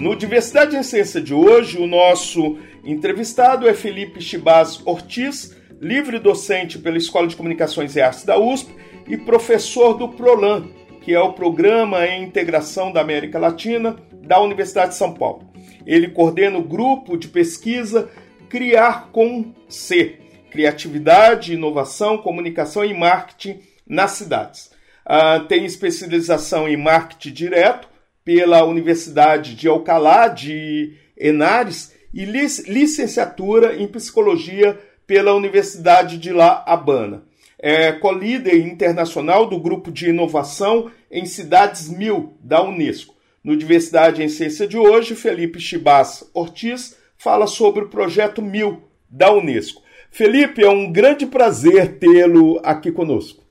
No Diversidade em Ciência de hoje, o nosso entrevistado é Felipe Chibaz Ortiz, livre docente pela Escola de Comunicações e Artes da USP e professor do PROLAN, que é o Programa em Integração da América Latina da Universidade de São Paulo. Ele coordena o grupo de pesquisa Criar com C, Criatividade, Inovação, Comunicação e Marketing nas cidades. Uh, tem especialização em marketing direto pela Universidade de Alcalá de Henares e licenciatura em psicologia pela Universidade de La Habana. É co-líder internacional do grupo de inovação em cidades mil da Unesco. No Diversidade em Ciência de hoje, Felipe Chibas Ortiz fala sobre o projeto Mil da Unesco. Felipe, é um grande prazer tê-lo aqui conosco.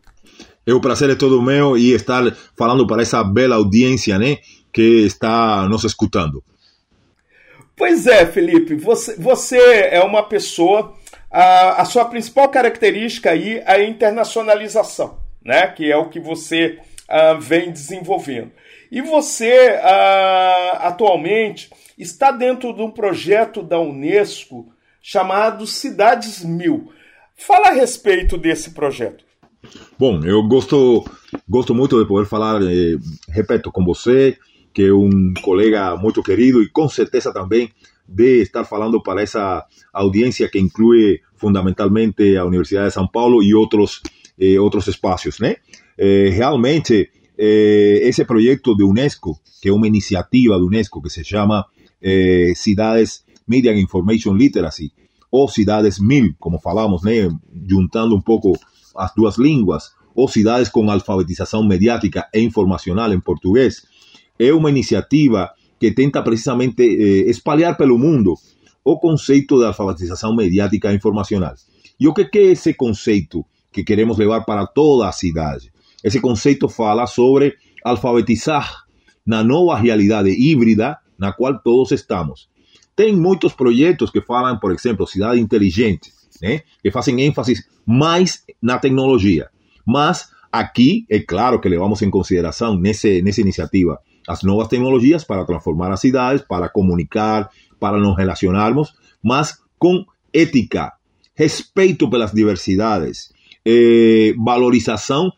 É o prazer é todo meu e estar falando para essa bela audiência, né? Que está nos escutando. Pois é, Felipe, você, você é uma pessoa, a, a sua principal característica aí é a internacionalização, né? que é o que você uh, vem desenvolvendo. E você, uh, atualmente, está dentro de um projeto da Unesco chamado Cidades Mil. Fala a respeito desse projeto. Bom, eu gosto, gosto muito de poder falar, eh, repito, com você que um colega muito querido e com certeza também de estar falando para essa audiência que inclui fundamentalmente a Universidade de São Paulo e outros, eh, outros né? Eh, realmente, eh, esse projeto de Unesco, que é uma iniciativa de Unesco que se chama eh, Cidades Media and Information Literacy, ou Cidades Mil, como falamos? Juntando um pouco as duas línguas, ou Cidades com Alfabetização Mediática e Informacional em português, é uma iniciativa que tenta precisamente eh, espalhar pelo mundo o conceito da alfabetização mediática e informacional. E o que é esse conceito que queremos levar para toda a cidade? Esse conceito fala sobre alfabetizar na nova realidade híbrida na qual todos estamos. Tem muitos projetos que falam, por exemplo, cidade inteligente, né? que fazem ênfase mais na tecnologia. Mas aqui, é claro que levamos em consideração nesse, nessa iniciativa as novas tecnologias para transformar as cidades, para comunicar, para nos relacionarmos, mas com ética, respeito pelas diversidades, eh, valorização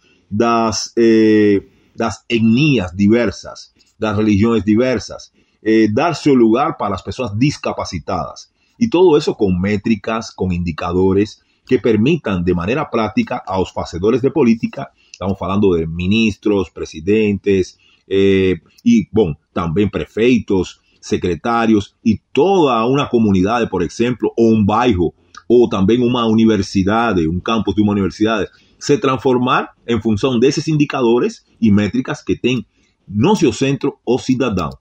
eh, das etnias diversas, das religiões diversas, eh, dar seu lugar para as pessoas discapacitadas. E todo isso com métricas, com indicadores que permitam de maneira prática aos fazedores de política, estamos falando de ministros, presidentes, eh, y, bueno, también prefeitos, secretarios y toda una comunidad, por ejemplo, o un bairro, o también una universidad, un campus de una universidad, se transformar en función de esos indicadores y métricas que tienen no seu centro o ciudadano.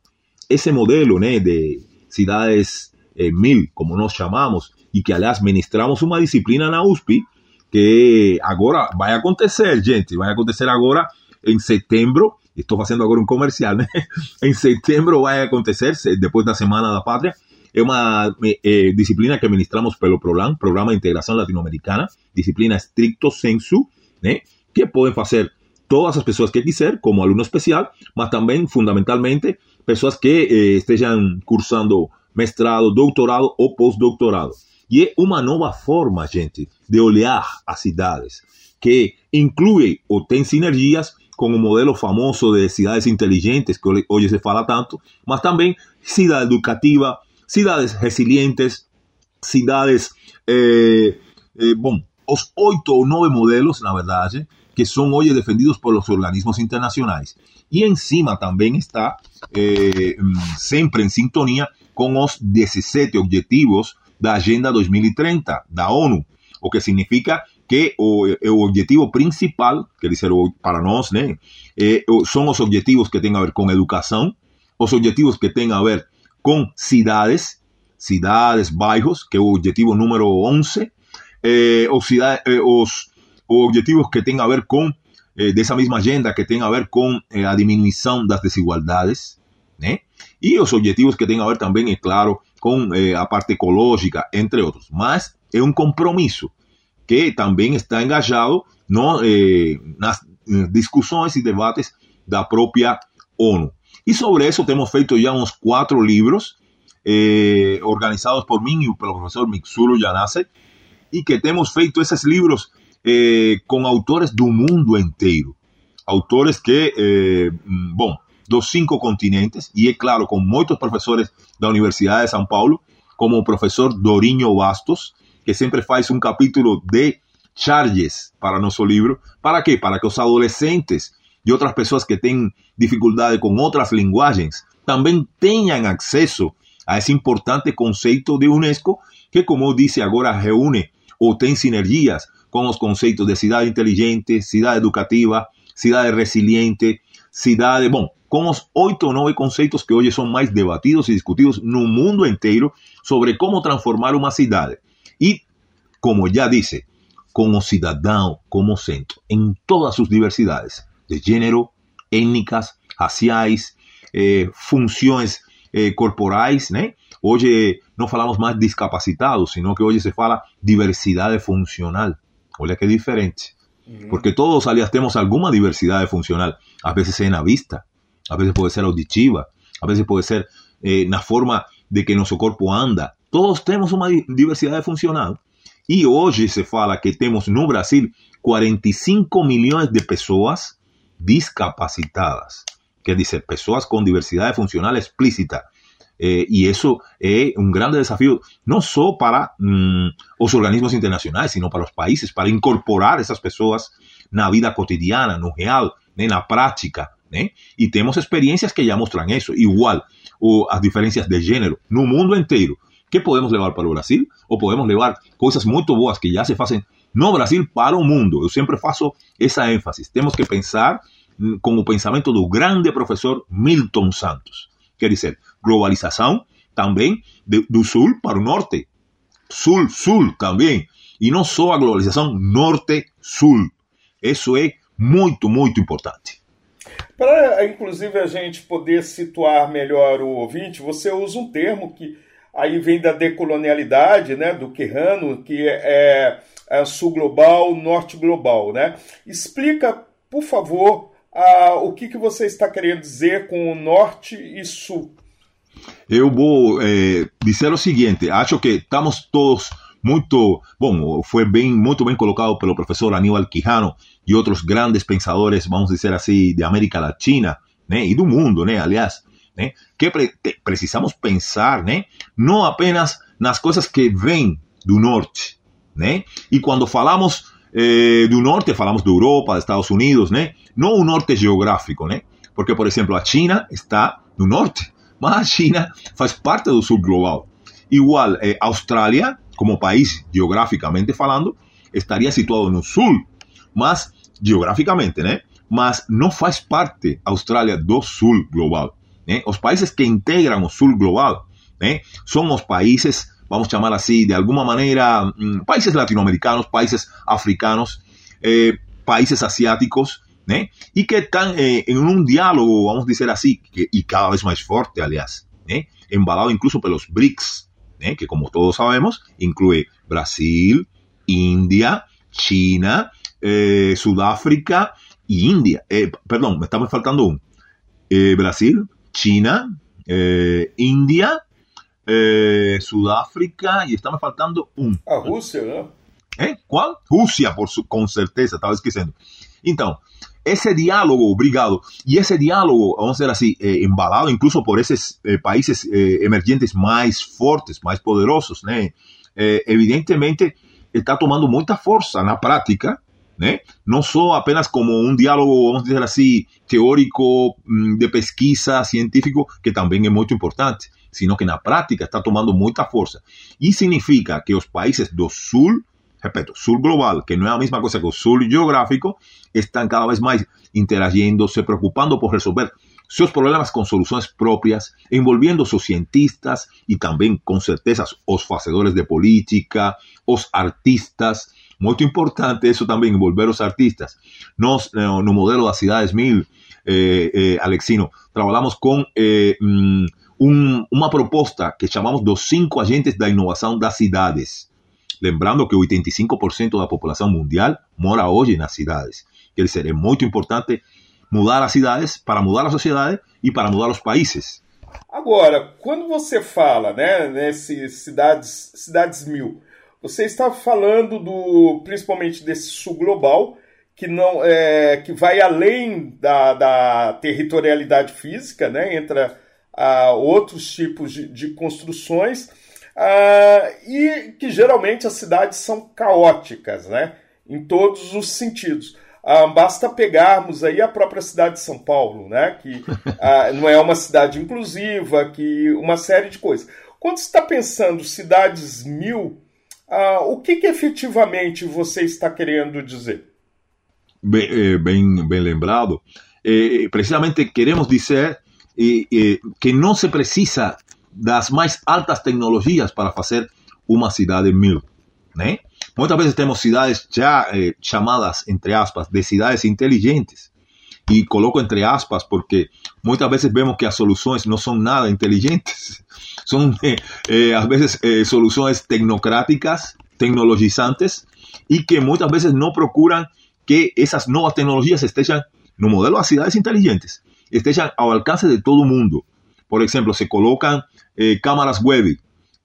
Ese modelo de ciudades eh, mil, como nos llamamos, y que aliás ministramos una disciplina en la USP, que ahora va a acontecer, gente, va a acontecer ahora en septiembre estou fazendo agora um comercial, né? em setembro vai acontecer, depois da Semana da Pátria, é uma é, disciplina que ministramos pelo PROLAN, Programa de Integração Latino-Americana, disciplina estricto sensu, né? que podem fazer todas as pessoas que quiser, como aluno especial, mas também, fundamentalmente, pessoas que eh, cursando mestrado, doutorado ou pós-doutorado. E é uma nova forma, gente, de olhar as cidades, que inclui ou tem sinergias con un modelo famoso de ciudades inteligentes que hoy se fala tanto, mas también ciudad educativa, ciudades resilientes, ciudades, eh, eh, bom, os oito modelos, na verdade, que são hoje defendidos por los organismos internacionais. E encima também está eh, sempre em sintonia com os 17 objetivos da Agenda 2030 da ONU, o que significa que o, o objetivo principal, quer dizer, para nós, né, é, são os objetivos que têm a ver com educação, os objetivos que tengan a ver con cidades, cidades, bairros, que es el objetivo número 11, eh, o, eh, objetivos que tengan a ver eh, de esa misma agenda, que tengan a ver con la disminución de las desigualdades, y los objetivos que tengan a ver también, es claro, con la parte ecológica, entre otros. Más es un compromiso que también está engajado no, las discusiones y debates de la propia ONU. Y sobre eso hemos feito ya unos cuatro libros eh, organizados por mí y por el profesor Mixuro Yanase y que hemos feito esos libros eh, con autores del mundo entero. Autores que, eh, bueno, dos cinco continentes y es claro, con muchos profesores de la Universidad de San Paulo, como el profesor Doriño Bastos, que siempre hace un capítulo de charges para nuestro libro. ¿Para qué? Para que los adolescentes y otras personas que tienen dificultades con otras lenguajes también tengan acceso a ese importante concepto de UNESCO que, como dice ahora, reúne o tiene sinergias con los conceptos de ciudad inteligente, ciudad educativa, ciudad resiliente, ciudad, bueno, con los ocho o nueve conceptos que hoy son más debatidos y discutidos un mundo entero sobre cómo transformar una ciudad. Y, como ya dice, como ciudadano, como centro, en todas sus diversidades de género, étnicas, raciais, eh, funciones eh, corporais, ¿no? Hoy no falamos más discapacitados, sino que hoy se fala diversidad funcional. Olha que diferente. Porque todos, aliás, tenemos alguna diversidad funcional. A veces es en la vista, a veces puede ser auditiva, a veces puede ser eh, en la forma de que nuestro cuerpo anda. Todos tenemos una diversidad funcional. Y hoy se fala que tenemos no Brasil 45 millones de personas discapacitadas, que dice personas con diversidad funcional explícita. Eh, y eso es un gran desafío, no solo para mm, los organismos internacionales, sino para los países, para incorporar esas personas en la vida cotidiana, no real, en la práctica. Y tenemos experiencias que ya muestran eso, igual, o a diferencias de género, un mundo entero. ¿Qué podemos llevar para Brasil? O podemos llevar cosas muy boas que ya se hacen no Brasil para o mundo. Eu sempre faço essa ênfase. Temos que pensar com o pensamento do grande professor Milton Santos. Quer dizer, globalização também do sul para o norte. Sul, sul também. E não só a globalização norte-sul. Isso é muito, muito importante. Para, inclusive, a gente poder situar melhor o ouvinte, você usa um termo que aí vem da decolonialidade, né, do Quirrano, que é, é sul global, norte global, né? Explica, por favor, a, o que, que você está querendo dizer com o norte e sul. Eu vou é, dizer o seguinte: acho que estamos todos muito bom, foi bem muito bem colocado pelo professor Aníbal Quijano e outros grandes pensadores, vamos dizer assim, de América Latina, né, e do mundo, né, aliás, né, que pre precisamos pensar, né, não apenas nas coisas que vêm do norte, né, e quando falamos eh, do norte, falamos de Europa, de Estados Unidos, né, não o norte geográfico, né, porque, por exemplo, a China está no norte, mas a China faz parte do sul global. Igual, eh, Austrália, como país geograficamente falando, estaria situado no sul, mas geograficamente, né? Mas não faz parte Austrália do sul global. ¿Eh? Los países que integran el sur global ¿eh? son los países, vamos a llamar así, de alguna manera, mm, países latinoamericanos, países africanos, eh, países asiáticos, y que están en un diálogo, vamos a decir así, y cada vez más fuerte, aliás, embalado incluso por los BRICS, que como todos sabemos, incluye Brasil, India, China, Sudáfrica y India. perdón, me estamos faltando un. Brasil, China, eh, India, eh, Sudáfrica y está me faltando un. A Rússia, né? É? Qual? Rússia, por su, com certeza, estava esquecendo. Então, esse diálogo, obrigado, e esse diálogo, vamos dizer assim, eh, embalado incluso por esses eh, países emergentes mais fortes, mais poderosos, né? evidentemente está tomando muita força na prática no solo apenas como un diálogo, vamos a decir así, teórico, mm, de pesquisa, científico, que también es muy importante, sino que en la práctica está tomando mucha fuerza. Y significa que los países del sur, repito, sur global, que no es la misma cosa que el sur geográfico, están cada vez más interagiendo, se preocupando por resolver seus problemas com soluções próprias, envolvendo seus cientistas e também, com certeza, os fazedores de política, os artistas. Muito importante isso também, envolver os artistas. Nós, no, no modelo das cidades mil, eh, eh, Alexino, trabalhamos com eh, um, uma proposta que chamamos dos cinco agentes da inovação das cidades. Lembrando que 85% da população mundial mora hoje nas cidades. Quer dizer, é muito importante mudar as cidades para mudar a sociedade e para mudar os países. Agora, quando você fala, né, nesse cidades, cidades mil, você está falando do, principalmente desse sul global, que não é, que vai além da, da territorialidade física, né, entra a outros tipos de, de construções e que geralmente as cidades são caóticas, né, em todos os sentidos. Ah, basta pegarmos aí a própria cidade de São Paulo, né? Que ah, não é uma cidade inclusiva, que uma série de coisas. Quando está pensando cidades mil, ah, o que, que, efetivamente você está querendo dizer? Bem, eh, bem, bem lembrado. Eh, precisamente queremos dizer eh, que não se precisa das mais altas tecnologias para fazer uma cidade mil, né? Muchas veces tenemos ciudades ya eh, llamadas, entre aspas, de ciudades inteligentes. Y coloco entre aspas porque muchas veces vemos que las soluciones no son nada inteligentes. Son eh, eh, a veces soluciones tecnocráticas, tecnologizantes, y que muchas veces no procuran que esas nuevas tecnologías estén en un modelo de ciudades inteligentes, estén al alcance de todo el mundo. Por ejemplo, se colocan cámaras web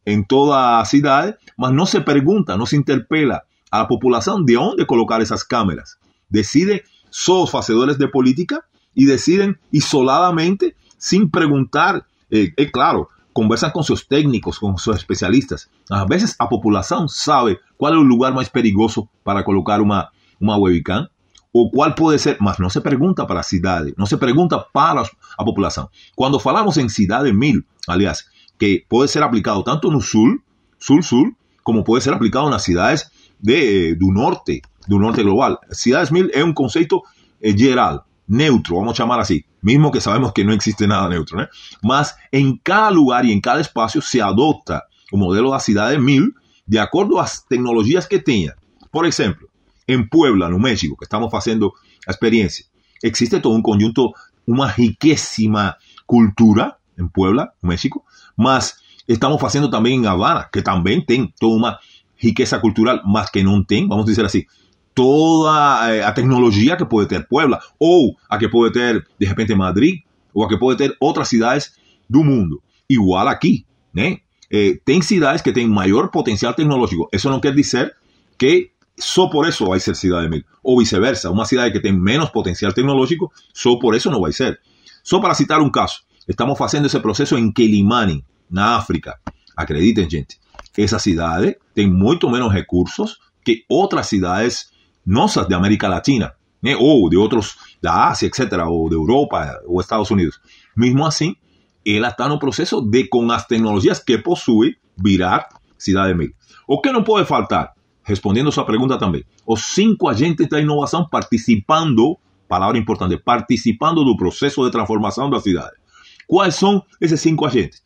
en toda ciudad, mas no se pregunta, no se interpela a la población de dónde colocar esas cámaras. Decide, son hacedores de política y deciden isoladamente, sin preguntar, eh, eh, claro, conversan con sus técnicos, con sus especialistas. A veces la población sabe cuál es el lugar más peligroso para colocar una, una webcam o cuál puede ser, mas no se pregunta para ciudades, no se pregunta para la población. Cuando falamos en ciudades mil, aliás, que puede ser aplicado tanto en el sur, sur-sur, como puede ser aplicado en las ciudades de, eh, norte, de un norte global. Ciudades mil es un concepto eh, general, neutro, vamos a llamar así, mismo que sabemos que no existe nada neutro, ¿eh? Más en cada lugar y en cada espacio se adopta un modelo de ciudades mil de acuerdo a las tecnologías que tenga. Por ejemplo, en Puebla, en México, que estamos haciendo la experiencia, existe todo un conjunto, una riquísima cultura en Puebla, México, mas estamos haciendo también en Habana, que también tiene toda una riqueza cultural, más que no tiene, vamos a decir así, toda eh, tecnología que puede tener Puebla, o a que puede tener de repente Madrid, o a que puede tener otras ciudades del mundo. Igual aquí, ¿eh? eh tem ciudades que tienen mayor potencial tecnológico. Eso no quiere decir que solo por eso va a ser ciudad de mil, o viceversa, una ciudad que tiene menos potencial tecnológico, solo por eso no va a ser. Solo para citar un caso, Estamos haciendo ese proceso en Kelimani, na África. Acrediten, gente. Esas ciudades tienen mucho menos recursos que otras ciudades nosas de América Latina, ¿eh? o de otros, de Asia, etcétera, o de Europa o Estados Unidos. Mismo así, él está en un proceso de, con las tecnologías que posee, virar ciudad de mil. ¿O qué no puede faltar? Respondiendo a su pregunta también, los cinco agentes de innovación participando, palabra importante, participando del proceso de transformación de las ciudades. ¿Cuáles son esos cinco agentes?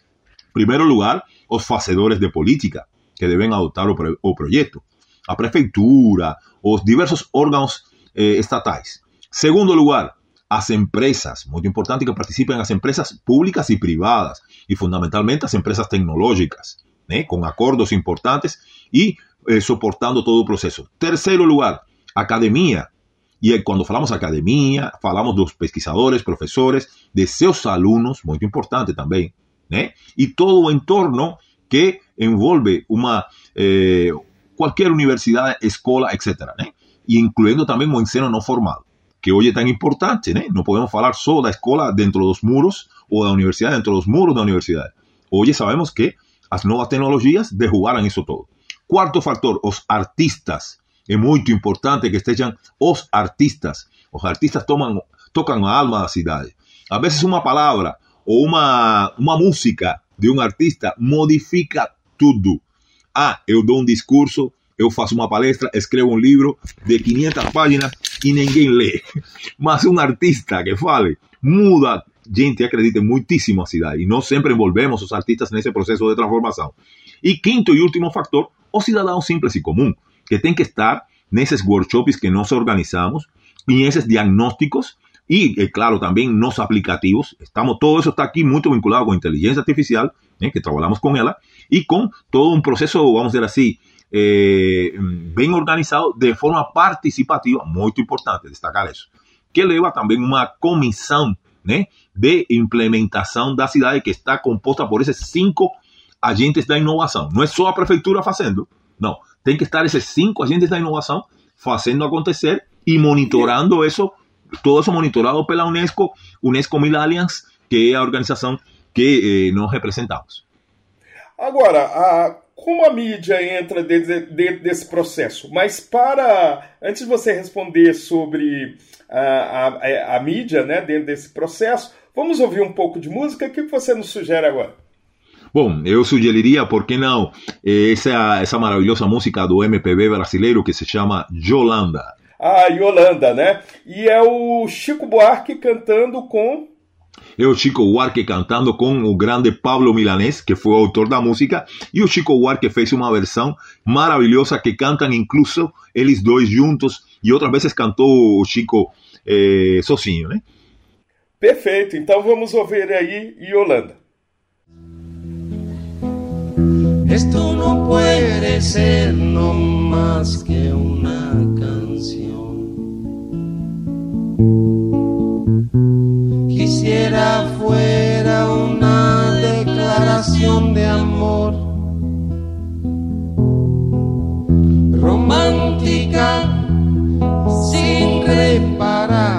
En primer lugar, los facedores de política que deben adoptar o, proyecto, a prefeitura, los diversos órganos eh, estatales. Segundo lugar, las empresas, muy importante que participen las empresas públicas y privadas, y fundamentalmente las empresas tecnológicas, ¿eh? con acuerdos importantes y eh, soportando todo el proceso. Tercero lugar, academia, y cuando falamos academia, falamos de los pesquisadores, profesores, de seus alunos, muy importante también, ¿eh? y todo o entorno que envolve una, cualquier universidad, escuela, etc. ¿eh? Y incluyendo también el ensino no formal, que hoy es tan importante. ¿eh? No podemos hablar solo de la escuela dentro de los muros o de la universidad dentro de los muros de la universidad. Hoy sabemos que las nuevas tecnologías en eso todo. Cuarto factor, los artistas. Es muy importante que estén los artistas. Los artistas toman, tocan a alma de la ciudad. A veces una palabra o una, una música de um artista modifica tudo. Ah, eu dou um discurso, eu faço uma palestra, escrevo um livro de 500 páginas e ninguém lê. Mas um artista que fale muda gente acredita muitíssimo a cidade e nós sempre envolvemos os artistas nesse processo de transformação. E quinto e último fator, o cidadão simples e comum, que tem que estar nesses workshops que nós organizamos, e nesses diagnósticos y, eh, claro, también nos aplicativos. Estamos, todo eso está aquí muy vinculado con inteligencia artificial, eh, que trabajamos con ella, y con todo un proceso, vamos a decir así, eh, bien organizado de forma participativa, muy importante destacar eso, que lleva también una comisión ¿eh? de implementación de la ciudad que está compuesta por esos cinco agentes de innovación. No es solo la prefectura haciendo, no, tienen que estar esos cinco agentes de innovación haciendo acontecer y monitorando eso todo eso monitorado por la UNESCO, UNESCO Mil Alliance, que é a organização que eh, nós representamos. Agora, a, como a mídia entra dentro, dentro, desse processo? Mas para, antes de você responder sobre a, a, a, mídia né, dentro desse processo, vamos ouvir um pouco de música? O que você nos sugere agora? Bom, eu sugeriria, por que não, essa, essa maravilhosa música do MPB brasileiro que se chama Yolanda a Yolanda, né? E é o Chico Buarque cantando com. É o Chico Buarque cantando com o grande Pablo Milanés, que foi o autor da música, e o Chico Buarque fez uma versão maravilhosa que cantam incluso eles dois juntos, e outras vezes cantou o Chico eh, sozinho, né? Perfeito, então vamos ouvir aí Yolanda. Esto no puede ser no más que una Quisiera fuera una declaración de amor. Romántica sin reparar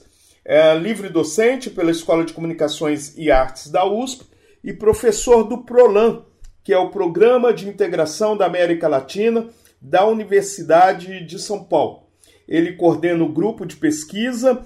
é livre docente pela Escola de Comunicações e Artes da USP e professor do PROLAN, que é o Programa de Integração da América Latina da Universidade de São Paulo. Ele coordena o grupo de pesquisa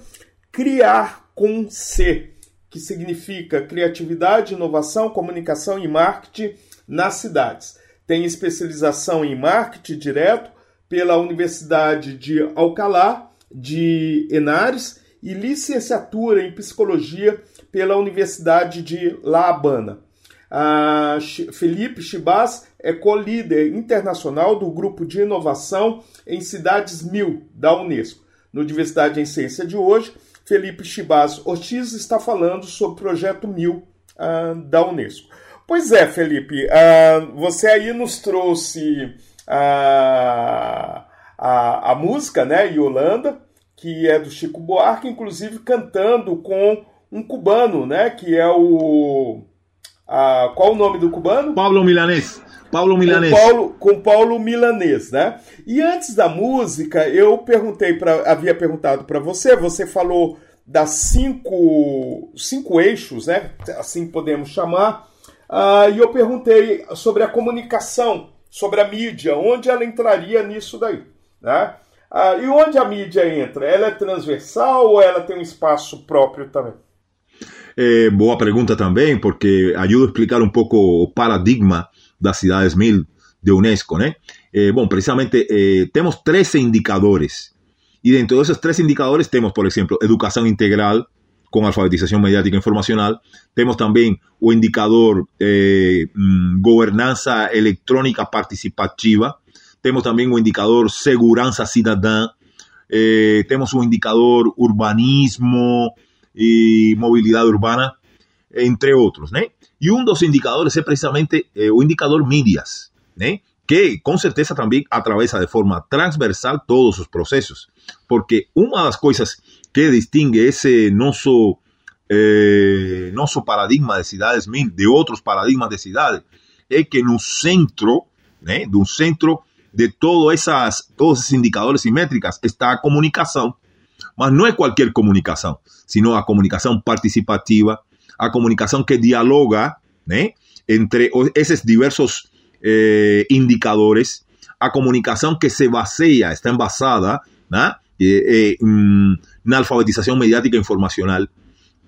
Criar com C, que significa Criatividade, Inovação, Comunicação e Marketing nas cidades. Tem especialização em marketing direto pela Universidade de Alcalá de Henares e licenciatura em psicologia pela Universidade de La Habana. Felipe Chibas é co-líder internacional do grupo de inovação em cidades mil da Unesco. No Diversidade em Ciência de hoje, Felipe Chibas Ortiz está falando sobre o projeto Mil uh, da Unesco. Pois é, Felipe, uh, você aí nos trouxe uh, a, a música, né, Yolanda, que é do Chico Buarque, inclusive cantando com um cubano, né? Que é o. A, qual o nome do cubano? Paulo Milanês. Paulo Milanês. Com Paulo, com Paulo Milanês, né? E antes da música, eu perguntei para havia perguntado para você, você falou das cinco, cinco eixos, né? Assim podemos chamar. Uh, e eu perguntei sobre a comunicação, sobre a mídia, onde ela entraria nisso daí, né? Ah, e onde a mídia entra? Ela é transversal ou ela tem um espaço próprio também? É, boa pergunta também, porque ajuda a explicar um pouco o paradigma das cidades mil de Unesco, né? Eh, bom, precisamente eh, temos 13 indicadores. E dentro desses três indicadores temos, por exemplo, educação integral com alfabetização mediática informacional. Temos também o indicador eh, mm, governança eletrônica participativa. Temos também o indicador segurança cidadã. Eh, temos o indicador urbanismo e mobilidade urbana, entre outros, né? E um dos indicadores é precisamente eh, o indicador mídias, né? que com certeza também atravessa de forma transversal todos os processos, porque uma das coisas que distingue esse nosso eh, nosso paradigma de cidades mil de outros paradigmas de cidade é que no centro, né, do centro de todas essas, todos esses indicadores e métricas. Está a comunicação, mas não é qualquer comunicação, sino a comunicação participativa, a comunicação que dialoga, né, entre esses diversos eh, indicadores, a comunicação que se baseia, está embasada né, eh, eh, na alfabetização mediática informacional,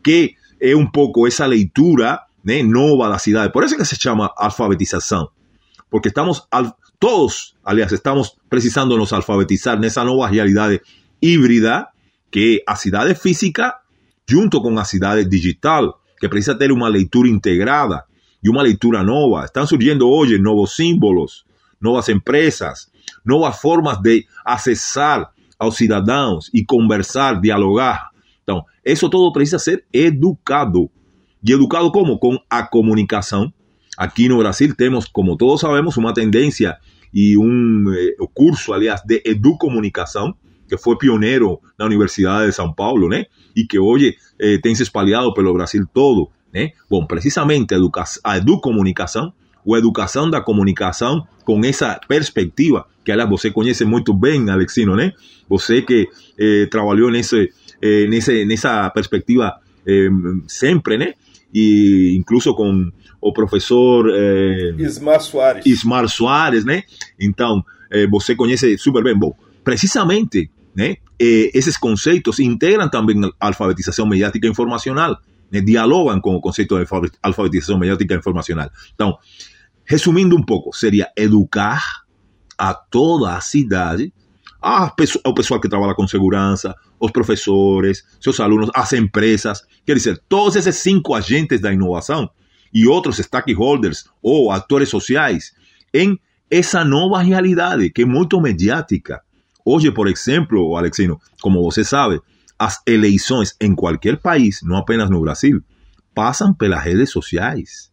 que é um pouco essa leitura né, nova da cidade. Por isso que se chama alfabetização, porque estamos, todos, aliás, estamos precisando nos alfabetizar nessa nova realidade híbrida que a cidade física junto com a cidade digital, que precisa ter uma leitura integrada y una lectura nueva. Están surgiendo hoy nuevos símbolos, nuevas empresas, nuevas formas de accesar a los ciudadanos y conversar, dialogar. Entonces, eso todo precisa ser educado. ¿Y educado cómo? Con a comunicación. Aquí en Brasil tenemos, como todos sabemos, una tendencia y un eh, curso, aliás, de educomunicación, que fue pionero en la Universidad de São Paulo, ¿no? Y que hoy eh, tem se espalhado pelo Brasil todo. Né? Bom, precisamente a, educa a educomunicação, ou a educação da comunicação com essa perspectiva, que aliás você conhece muito bem, Alexino, né? Você que eh, trabalhou nesse, eh, nesse, nessa perspectiva eh, sempre, né? E incluso com o professor eh, Ismar Soares. Ismar Soares, né? Então, eh, você conhece super bem. Bom, precisamente, né? Eh, esses conceitos integram também a alfabetização mediática informacional. Eh, dialogan con el concepto de alfabetización mediática informacional. Entonces, resumindo un poco, sería educar a toda a cidade, ao pessoal que trabalha com segurança, os professores, seus alunos, as empresas, quer dizer, todos esses cinco agentes da inovação e outros stakeholders ou atores sociais em essa nova realidade que é muito mediática. Hoje, por exemplo, Alexino, como você sabe, as eleições em qualquer país, não apenas no Brasil, passam pelas redes sociais,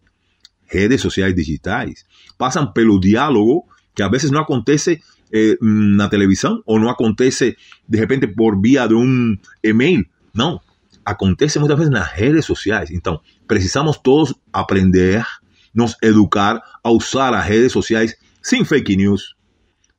redes sociais digitais, passam pelo diálogo que às vezes não acontece eh, na televisão ou não acontece de repente por via de um e-mail, não, acontece muitas vezes nas redes sociais. Então, precisamos todos aprender, nos educar a usar as redes sociais sem fake news,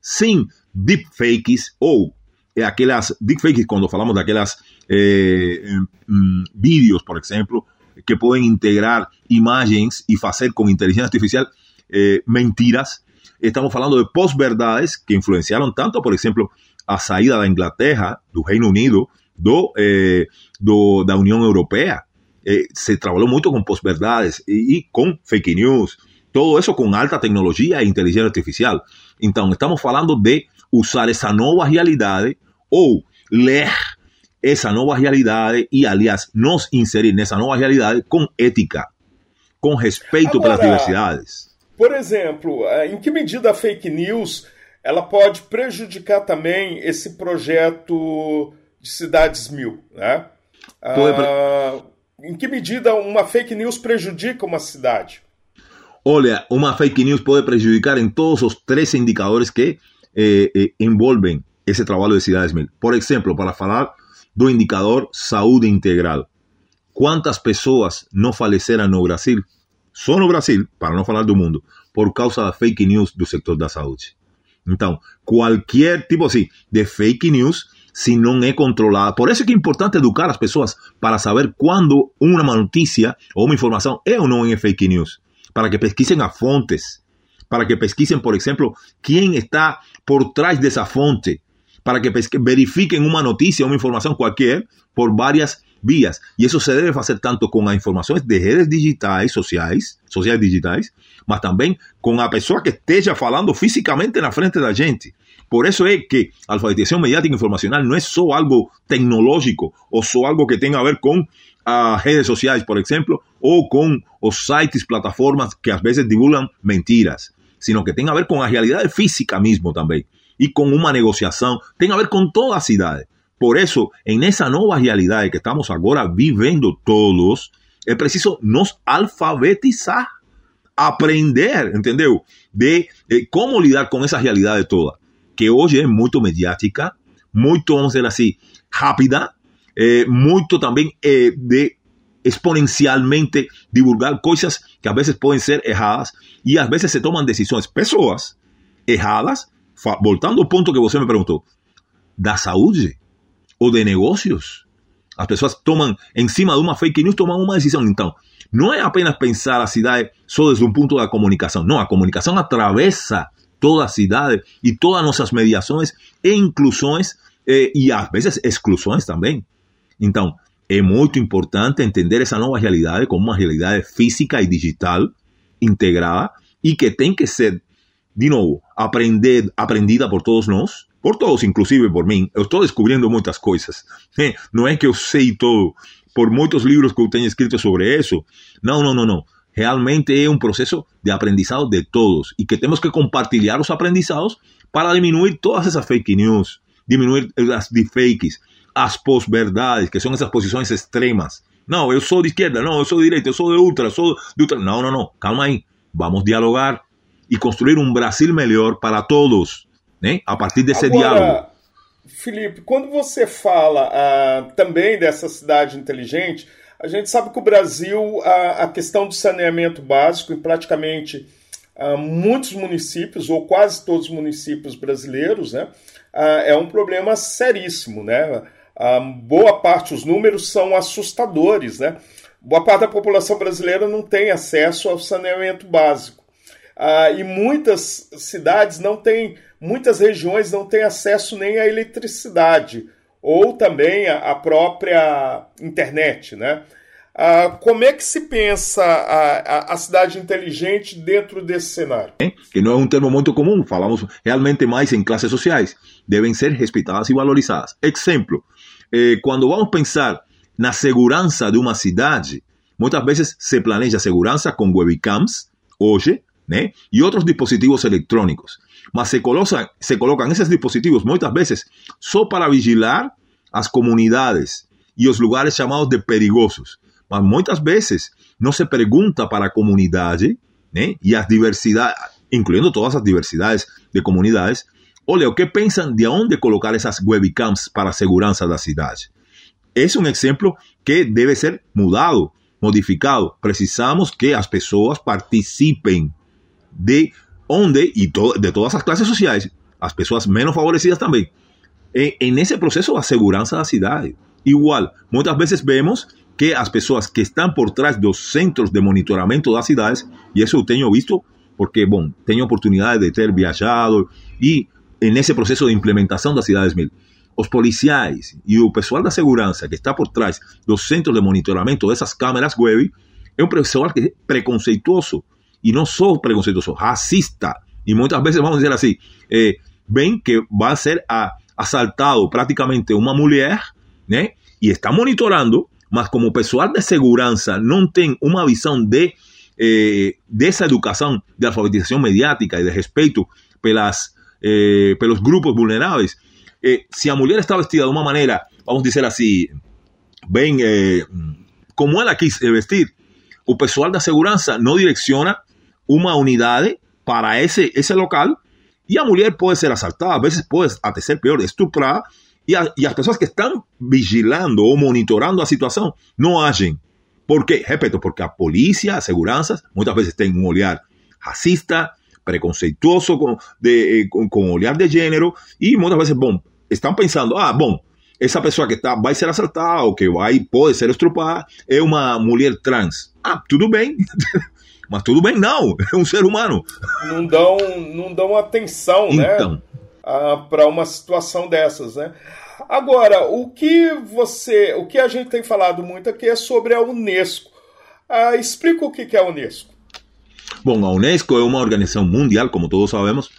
sem deepfakes ou é aquelas deepfakes, quando falamos daquelas eh, um, vídeos, por exemplo, que podem integrar imagens e fazer com inteligência artificial eh, mentiras. Estamos falando de pós-verdades que influenciaram tanto, por exemplo, a saída da Inglaterra, do Reino Unido, do, eh, do da União Europeia. se trabalhou muito com pós-verdades e, e com fake news, todo isso com alta tecnologia e inteligência artificial. Então, estamos falando de usar essa nova realidade ou ler essa nova realidade e, aliás, nos inserir nessa nova realidade com ética, com respeito Agora, pelas diversidades. Por exemplo, eh, em que medida a fake news ela pode prejudicar também esse projeto de cidades mil, né? Ah, em que medida uma fake news prejudica uma cidade? Olha, uma fake news pode prejudicar em todos os três indicadores que eh, eh, envolvem ese trabajo de Cidades Mil. Por ejemplo, para falar do indicador saúde integral. ¿Cuántas personas no faleceram no Brasil, só no Brasil, para no falar do mundo, por causa da fake news do sector da saúde? Então, qualquer tipo assim de fake news, se não é controlada. Por isso é que é importante educar as pessoas para saber quando uma notícia ou uma informação é ou não é fake news. Para que pesquisem as fontes. Para que pesquisem, por exemplo, quem está por trás dessa fonte para que verifiquen una noticia, una información cualquier por varias vías. E isso se deve fazer tanto com as informações de redes digitais, sociais, sociais digitais, mas também com a pessoa que esteja falando fisicamente na frente da gente. Por eso es que alfabetización mediática informacional no es solo algo tecnológico o solo algo que tenga a ver con uh, redes sociales, por ejemplo, o con os sites, plataformas que a veces divulgan mentiras, sino que tenga a ver con la realidad física mismo también y con una negociación, tenga a ver con todas las ciudades. Por eso, en esa nueva realidad que estamos ahora viviendo todos, es preciso nos alfabetizar, aprender, ¿entendeu? De, de cómo lidiar con esa realidad de todas que hoje é muito mediática, muito, vamos dizer assim, rápida, é, muito também é, de exponencialmente divulgar coisas que às vezes podem ser erradas e às vezes se tomam decisões, pessoas erradas, voltando ao ponto que você me perguntou, da saúde ou de negócios. As pessoas tomam, em cima de uma fake news, tomam uma decisão. Então, não é apenas pensar a cidade só desde um ponto da comunicação. Não, a comunicação atravessa toda a cidade e todas nossas mediações e inclusões eh, e às vezes exclusões também. Então, é muito importante entender essa nova realidade como uma realidade física e digital integrada e que tem que ser, de novo, aprender, aprendida por todos nós, por todos, inclusive por mim. Eu estou descobrindo muitas coisas. Não é que eu sei todo por muitos livros que eu tenho escrito sobre isso. Não, não, não, não realmente es un proceso de aprendizado de todos y que tenemos que compartir los aprendizados para disminuir todas esas fake news, disminuir las deepfakes, las posverdades, que son esas posiciones extremas. No, yo soy de izquierda, no, yo soy de derecha, yo soy de ultra, yo soy de ultra. No, no, no, calma ahí. Vamos dialogar y construir un Brasil mejor para todos, ¿eh? a partir de ese Agora, diálogo. Felipe, quando você fala uh, também dessa cidade inteligente, A gente sabe que o Brasil, a, a questão do saneamento básico em praticamente uh, muitos municípios, ou quase todos os municípios brasileiros, né, uh, é um problema seríssimo. Né? Boa parte, os números são assustadores. Né? Boa parte da população brasileira não tem acesso ao saneamento básico. e muitas cidades não têm, muitas regiões não têm acesso nem à eletricidade ou também a própria internet, né? Ah, como é que se pensa a, a, a, cidade inteligente dentro desse cenário? Que não é um termo muito comum, falamos realmente mais em classes sociais. Devem ser respeitadas e valorizadas. Exemplo, eh, quando vamos pensar na segurança de uma cidade, muitas vezes se planeja segurança com webcams, hoje, né? e outros dispositivos eletrônicos. Mas se, coloca, se colocam esses dispositivos muitas vezes só para vigilar as comunidades e os lugares chamados de perigosos. Mas muitas vezes não se pergunta para a comunidade e as diversidades, incluindo todas as diversidades de comunidades, olha, o que pensam de onde colocar essas webcams para a segurança da cidade? Esse é um exemplo que deve ser mudado, modificado. Precisamos que as pessoas participem de onde to de todas as classes sociais, as pessoas menos favorecidas também, em esse processo da segurança da cidade. Igual, muitas vezes vemos que as pessoas que estão por trás dos centros de monitoramento das cidades, e isso eu tenho visto porque, bom, tenho oportunidade de ter viajado e nesse processo de implementação das cidades mil, os policiais e o pessoal da segurança que está por trás dos centros de monitoramento dessas câmeras web é um pessoal que é preconceituoso e não só preconceituoso, racista. E muitas vezes, vamos dizer assim, é, ven que vai ser a, assaltado praticamente uma mulher, né? E está monitorando mas como pessoal de segurança não tem uma visão de eh, dessa educação de alfabetização mediática e de respeito pelas, eh, pelos grupos vulneráveis, eh, se a mulher está vestida de uma maneira, vamos dizer assim, bem eh, como ela quis vestir, o pessoal da segurança não direciona uma unidade para esse, esse local e a mulher pode ser assaltada, a vezes pode até ser pior, estuprada y, a, y las personas que están vigilando o monitorando la situación no agem. Por qué? Repito, porque a polícia, a seguranças, muitas vezes tem um olhar racista, preconceituoso, com, de, eh, com, com olhar de gênero, e muitas vezes, bom, estão pensando, ah, bom, essa pessoa que está, vai ser assaltada ou que vai, pode ser estrupada é uma mulher trans. Ah, tudo bem. Mas tudo bem, não. É um ser humano. Não dão, não dão atenção, né? então, né? para uma situação dessas, né? Agora, o que você, o que a gente tem falado muito aqui é sobre a Unesco. Ah, explica o que é a Unesco. Bom, a Unesco é uma organização mundial, como todos sabemos,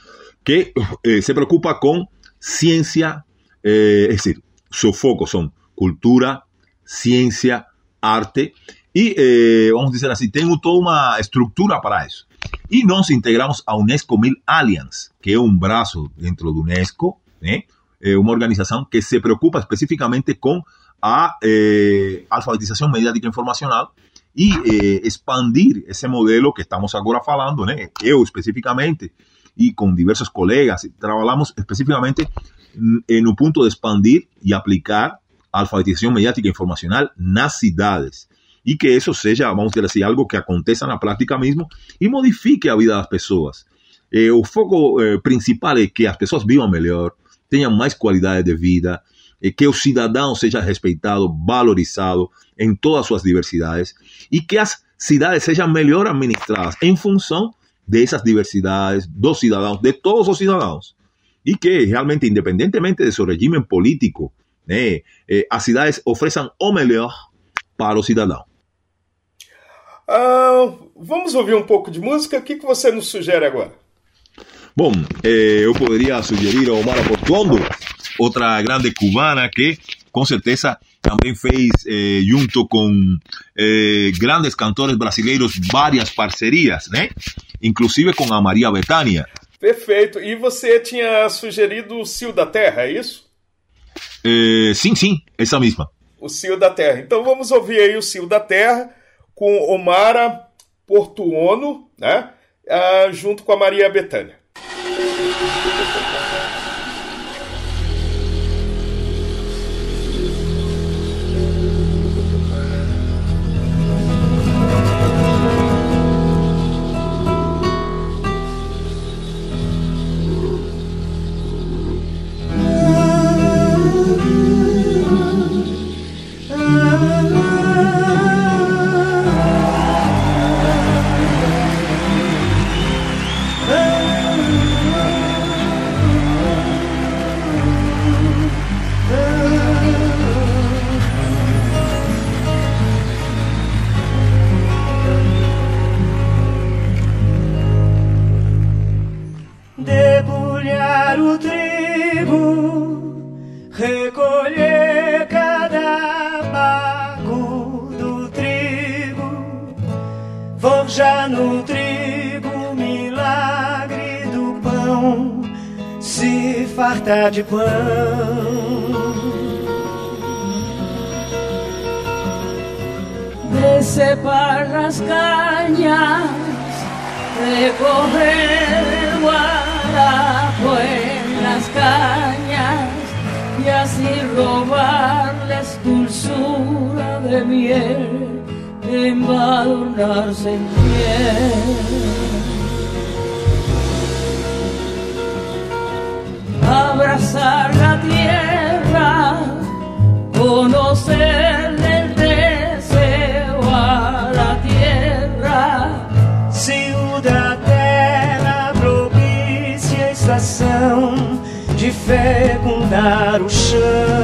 que eh, se preocupa com ciência, eh, es decir, su foco son cultura, ciência, arte e, eh, vamos dizer assim, tem toda uma estrutura para isso. E nós integramos a Unesco Mil Alliance, que é um braço dentro do Unesco, né? é uma organização que se preocupa especificamente com a eh, alfabetização mediática informacional e eh, expandir esse modelo que estamos agora falando, né? Eu especificamente e com diversos colegas trabalhamos especificamente no ponto de expandir e aplicar a alfabetização mediática informacional nas cidades e que isso seja, vamos dizer assim, algo que aconteça na prática mesmo e modifique a vida das pessoas. Eh, o foco eh, principal é que as pessoas vivam melhor, tenham mais qualidade de vida, eh, que o cidadão seja respeitado, valorizado em todas as suas diversidades e que as cidades sejam melhor administradas em função dessas diversidades, dos cidadãos, de todos os cidadãos. E que realmente, independentemente de seu regime político, né, eh, as cidades ofereçam o melhor para o cidadão. Ah, vamos ouvir um pouco de música? O que, que você nos sugere agora? Bom, eh, eu poderia sugerir a Omar Portuondo, outra grande cubana que com certeza também fez, eh, junto com eh, grandes cantores brasileiros, várias parcerias, né? Inclusive com a Maria Bethânia. Perfeito. E você tinha sugerido o Cio da Terra, é isso? Eh, sim, sim, essa mesma. O Cio da Terra. Então vamos ouvir aí o Cio da Terra com Omara Portuono, né? Ah, junto com a Maria Bethânia. Abrazar la tierra, conocerle el deseo a la tierra. Cio da terra propicia a estação de fecundar o chão.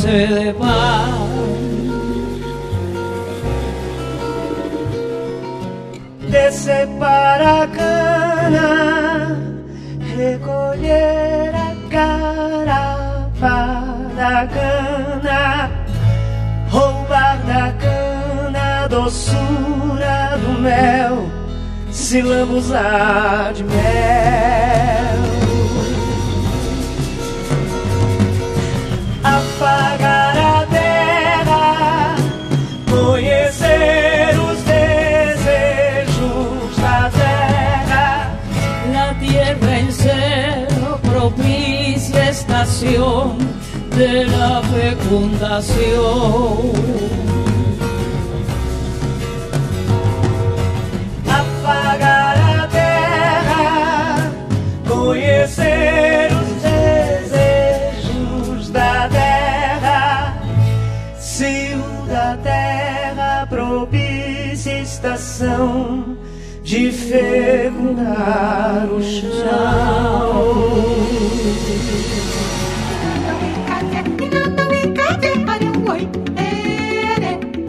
Saciarse de pan. Decepar a cana, recolher a carapa da cana, roubar da cana a doçura do mel, se lambuzar de mel. A bendición de la fecundación. Apagar a terra, conhecer os desejos da terra, se o da terra propicia estação de fecundar o chão.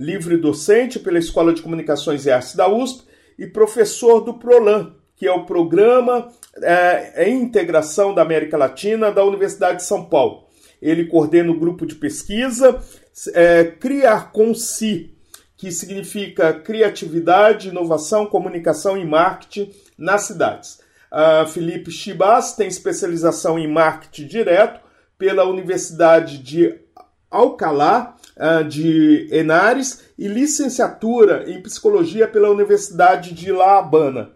livre docente pela Escola de Comunicações e Artes da USP e professor do PROLAN, que é o Programa é, em Integração da América Latina da Universidade de São Paulo. Ele coordena o grupo de pesquisa é, Criar com Si, que significa criatividade, inovação, comunicação e marketing nas cidades. Uh, Felipe Chibas tem especialização em marketing direto pela Universidade de Alcalá, uh, de Henares, e licenciatura em psicologia pela Universidade de La Habana.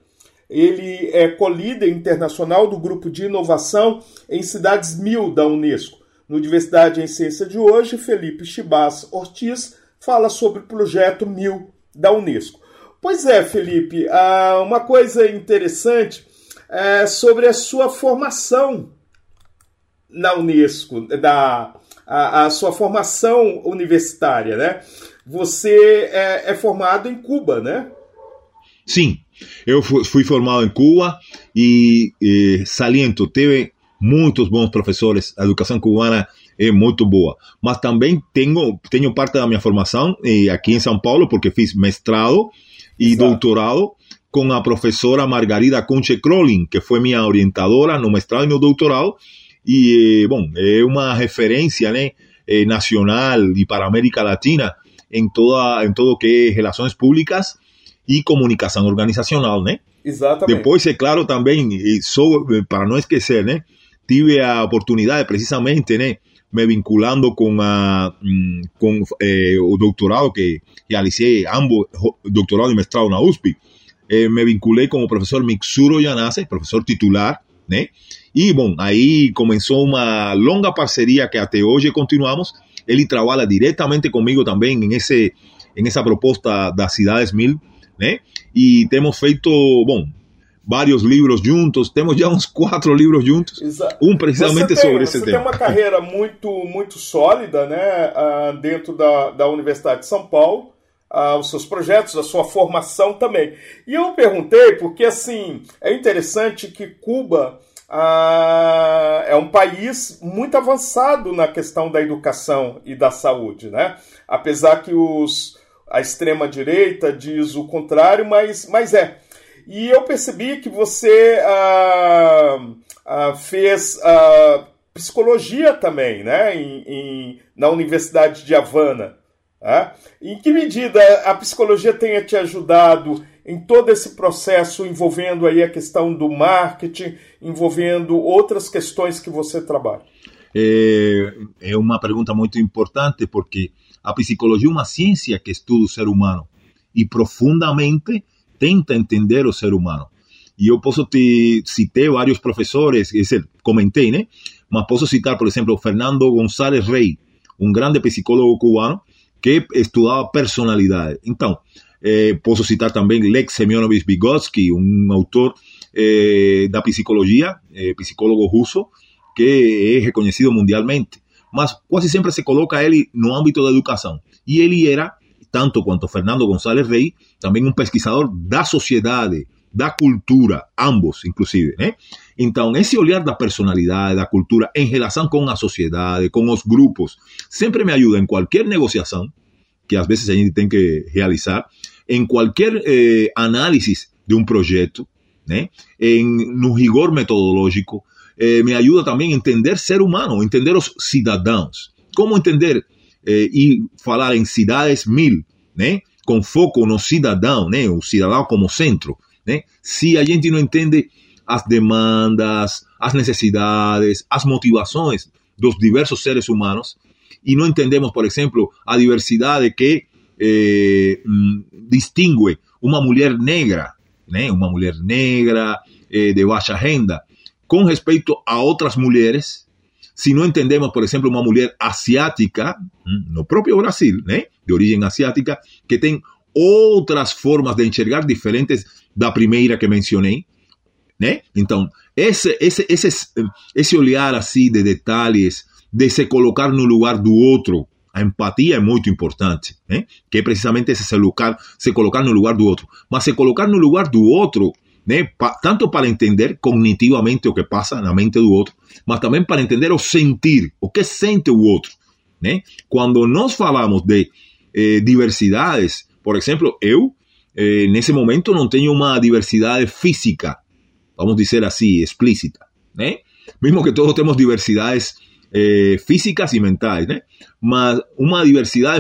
Ele é co-líder internacional do grupo de inovação em cidades mil da Unesco. No Diversidade em Ciência de hoje, Felipe Chibas Ortiz fala sobre o projeto Mil da Unesco. Pois é, Felipe, uh, uma coisa interessante é, sobre a sua formação na Unesco, da a, a sua formação universitária, né? Você é, é, formado em Cuba, né? Sim, eu fui formado em Cuba e, e saliento, teve muitos bons professores, a educação cubana é muito boa. Mas também tenho, tenho parte da minha formação eh, aqui em São Paulo, porque fiz mestrado e Exato. doutorado com a professora Margarida Conche Crolin, que foi minha orientadora no mestrado e no doutorado. E, bom, é uma referência né, eh, nacional e para a América Latina em, toda, em todo que é relações públicas e comunicação organizacional, né? Exatamente. Depois, é claro, também, sou, para não esquecer, né? Tive a oportunidade, precisamente, né? Me vinculando com, a, com eh, o doutorado que realicei, ambos, doutorado e mestrado na USP, eh, me vinculei com o professor Mixuro Yanase, professor titular, né? E, bom, aí começou uma longa parceria que até hoje continuamos. Ele trabalha diretamente comigo também em, esse, em essa proposta das Cidades Mil, né? E temos feito, bom, vários livros juntos, temos já uns quatro livros juntos, Exato. um precisamente tem, sobre esse tema. Você tem uma carreira muito, muito sólida, né, uh, dentro da, da Universidade de São Paulo, uh, os seus projetos, a sua formação também. E eu perguntei porque, assim, é interessante que Cuba uh, é um país muito avançado na questão da educação e da saúde, né? Apesar que os, a extrema-direita diz o contrário, mas, mas é. E eu percebi que você uh, fez psicologia também, né? Em, em, na Universidade de Havana. Né? Em que medida a psicologia tenha te ajudado em todo esse processo envolvendo aí a questão do marketing, envolvendo outras questões que você trabalha? É, é uma pergunta muito importante porque a psicologia é uma ciência que estuda o ser humano e profundamente tenta entender o ser humano. E eu posso te citar vários professores, comentei, né? Mas posso citar, por exemplo, Fernando González Rey, um grande psicólogo cubano, que estudava personalidade. Então, eh, posso citar também Lex Semyonovich Vygotsky, um autor eh, da psicologia, eh, psicólogo russo, que é reconhecido mundialmente. Mas quase sempre se coloca ele no âmbito da educação. E ele era, tanto quanto Fernando González Rey, também um pesquisador da sociedade, da cultura, ambos, inclusive. Né? Então, esse olhar da personalidade, da cultura, em relação com a sociedade, com os grupos, sempre me ajuda em qualquer negociação, que às vezes a gente tem que realizar, em qualquer eh, análise de um projeto, né? em, no rigor metodológico, eh, me ajuda também a entender ser humano, entender os cidadãos. Como entender eh, e falar em cidades mil, né? com foco no cidadão, né? o cidadão como centro. Né? Se a gente não entende as demandas, as necessidades, as motivações dos diversos seres humanos, y no entendemos, por ejemplo, a diversidad de que eh, mm, distingue una mujer negra, ¿eh? una mujer negra eh, de baja agenda, con respecto a otras mujeres, si no entendemos, por ejemplo, una mujer asiática, mm, no propio Brasil, ¿eh? de origen asiática, que tiene otras formas de enxergar diferentes da primeira que mencionei, né? Então, esse, esse, esse, esse olhar assim de detalhes, de se colocar no lugar do outro, a empatia é muito importante, né? que é precisamente esse se colocar, se colocar no lugar do outro. Mas se colocar no lugar do outro, né? Pa, tanto para entender cognitivamente o que passa na mente do outro, mas também para entender o sentir, o que sente o outro. Né? Quando nós falamos de eh, diversidades, por exemplo, eu, eh, nesse momento, não tenho uma diversidade física, vamos dizer assim, explícita. Né? Mesmo que todos temos diversidades eh, físicas e mentais, né? mas uma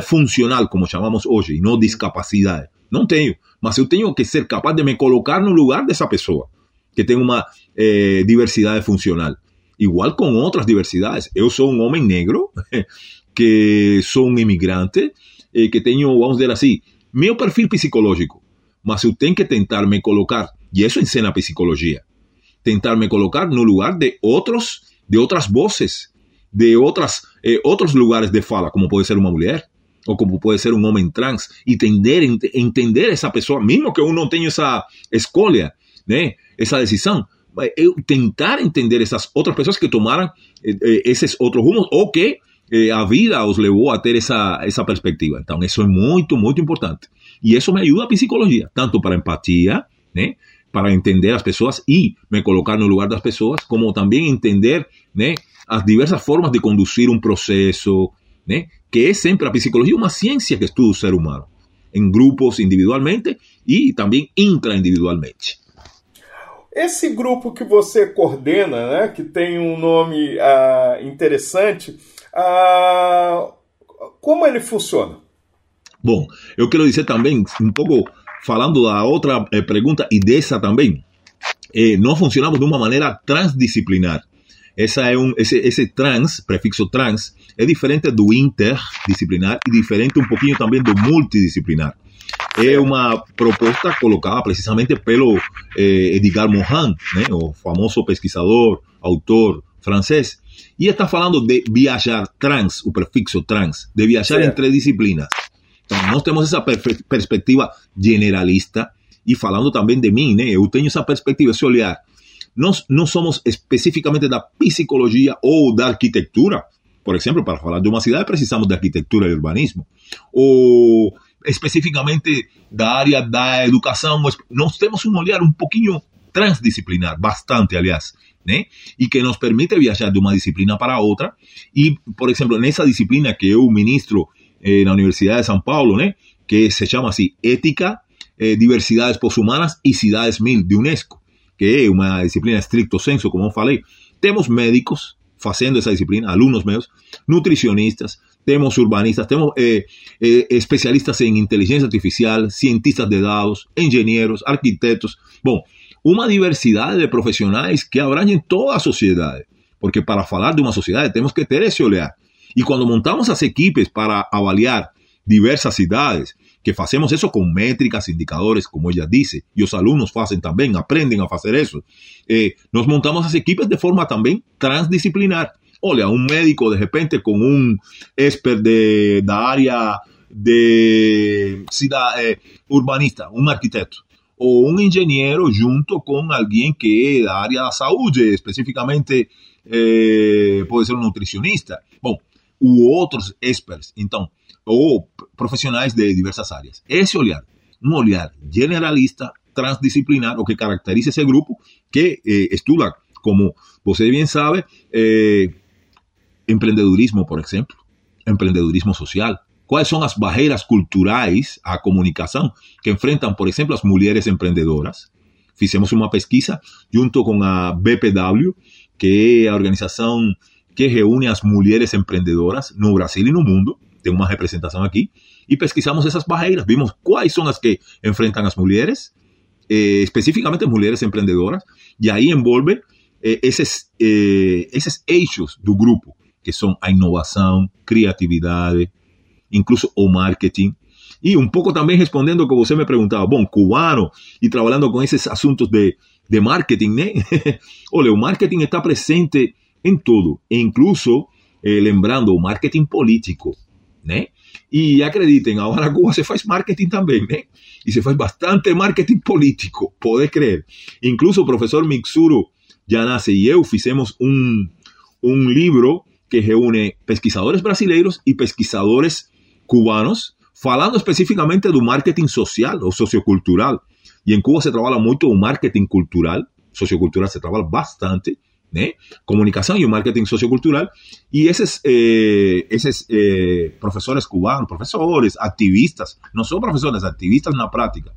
funcional, como chamamos hoje, e não discapacidade. Não tenho, mas eu tenho que ser capaz de me colocar no lugar dessa pessoa, que tem uma eh, diversidade funcional. Igual com outras diversidades. Eu sou um homem negro, que sou um imigrante, eh, que tenho, vamos dizer assim, meu perfil psicológico, mas eu tenho que tentar me colocar, e isso ensina a psicologia, tentar me colocar no lugar de outros, de outras vozes, de outras, eh, outros lugares de fala, como pode ser uma mulher, ou como pode ser um homem trans, e entender, ent entender essa pessoa, mesmo que eu não tenha essa escolha, né, essa decisão, eu tentar entender essas outras pessoas que tomaram eh, esses outros rumos, ou que eh, a vida os levou a ter essa, essa perspectiva. Então, isso é muito, muito importante. E isso me ajuda a psicologia, tanto para empatia, né, para entender as pessoas e me colocar no lugar das pessoas, como também entender né, as diversas formas de conduzir um processo, né, que é sempre a psicologia uma ciência que estuda o ser humano, em grupos individualmente e também intraindividualmente. Esse grupo que você coordena, né, que tem um nome ah, interessante, ah, como ele funciona? Bom, eu quero dizer também, um pouco falando da outra eh, pergunta e dessa também, eh, nós funcionamos de uma maneira transdisciplinar. Essa é um, esse, esse trans, prefixo trans, é diferente do interdisciplinar e diferente um pouquinho também do multidisciplinar. É uma proposta colocada precisamente pelo eh, Edgar Morin, né, o famoso pesquisador, autor francês, e está falando de viajar trans, o prefixo trans, de viajar Certo. entre disciplinas. Então, nós temos essa per- perspectiva generalista e falando também de mim, né? Eu tenho essa perspectiva, esse olhar. Nós não somos especificamente da psicologia ou da arquitetura. Por exemplo, para falar de uma cidade, precisamos de arquitetura e urbanismo. Ou especificamente da área da educação. Nós temos um olhar um pouquinho transdisciplinar, bastante, aliás, né? E que nos permite viajar de uma disciplina para outra. E, por exemplo, nessa disciplina que eu ministro eh, na Universidade de São Paulo, né? Que se chama assim Ética, eh, Diversidades Poshumanas e Cidades Mil, de Unesco, que é uma disciplina estricto senso, como eu falei. Temos médicos fazendo essa disciplina, alunos meus, nutricionistas, temos urbanistas, temos eh, eh, especialistas em inteligência artificial, cientistas de dados, engenheiros, arquitetos. Bom, uma diversidade de profissionais que abrangem toda a sociedade. Porque para falar de uma sociedade temos que ter esse olhar. E quando montamos as equipes para avaliar diversas cidades, que fazemos isso com métricas, indicadores, como ela disse, e os alunos fazem também, aprendem a fazer isso, eh, nós montamos as equipes de forma também transdisciplinar. Olha, um médico, de repente, com um expert de, da área de cidade, eh, urbanista, um arquiteto, ou um engenheiro junto com alguém que é da área da saúde, especificamente eh, pode ser um nutricionista. Bom, ou outros experts, então, ou profissionais de diversas áreas. Esse olhar, um olhar generalista, transdisciplinar, o que caracteriza esse grupo que eh, estuda, como você bem sabe, eh, empreendedorismo, por exemplo, empreendedorismo social. Quais são as barreiras culturais à comunicação que enfrentam, por exemplo, as mulheres empreendedoras? Fizemos uma pesquisa junto com a BPW, que é a organização que reúne as mulheres empreendedoras no Brasil e no mundo, tem uma representação aqui, e pesquisamos essas barreiras, vimos quais são as que enfrentam as mulheres, eh, especificamente mulheres empreendedoras, e aí envolve eh, esses, eh, esses eixos do grupo, que são a inovação, criatividade, incluso o marketing. E um pouco também respondendo ao que você me perguntava, bom, cubano e trabalhando com esses assuntos de, de marketing, né? Olha, o marketing está presente em tudo, incluso, eh, lembrando, marketing político, né? E acreditem, agora Cuba se faz marketing também, né? E se faz bastante marketing político, pode crer. Incluso o professor Mixuro Yanase e eu fizemos um, um livro que reúne pesquisadores brasileiros e pesquisadores cubanos falando especificamente do marketing social ou sociocultural. E em Cuba se trabalha muito o marketing cultural, sociocultural se trabalha bastante, Comunicação e o marketing sociocultural. E esses, eh, esses eh, professores cubanos, professores, ativistas, não são professores, ativistas na prática,